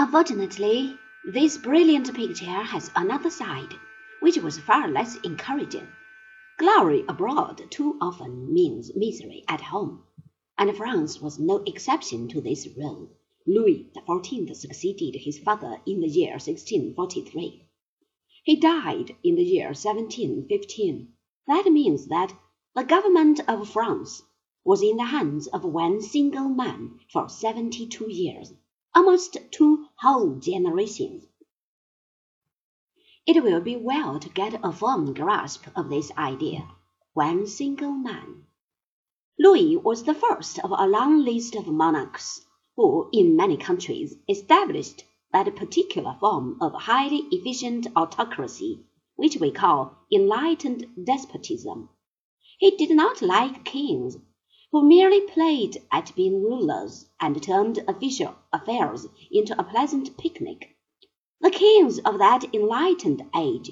Unfortunately, this brilliant picture has another side, which was far less encouraging. Glory abroad too often means misery at home, and France was no exception to this rule. Louis XIV succeeded his father in the year 1643. He died in the year 1715. That means that the government of France was in the hands of one single man for seventy two years, almost two whole generations. It will be well to get a firm grasp of this idea. One single man. Louis was the first of a long list of monarchs who, in many countries, established that particular form of highly efficient autocracy which we call enlightened despotism. He did not like kings who merely played at being rulers and turned official affairs into a pleasant picnic. The kings of that enlightened age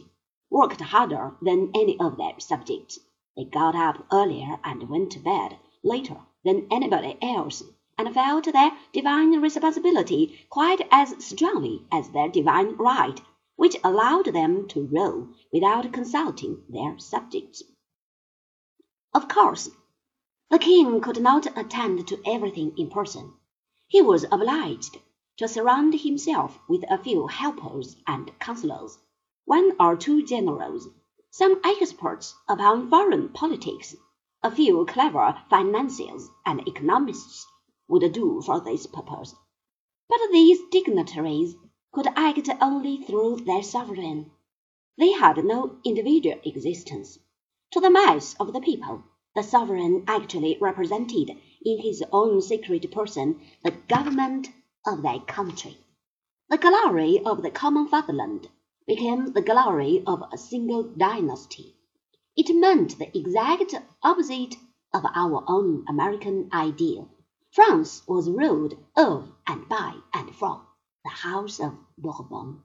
worked harder than any of their subjects. They got up earlier and went to bed later than anybody else, and felt their divine responsibility quite as strongly as their divine right, which allowed them to rule without consulting their subjects. Of course, the king could not attend to everything in person. He was obliged to surround himself with a few helpers and counselors, one or two generals, some experts upon foreign politics, a few clever financiers and economists would do for this purpose. But these dignitaries could act only through their sovereign. They had no individual existence. To the mass of the people, the sovereign actually represented in his own secret person the government of that country. The glory of the common fatherland became the glory of a single dynasty. It meant the exact opposite of our own American ideal. France was ruled of and by and from the House of Bourbon.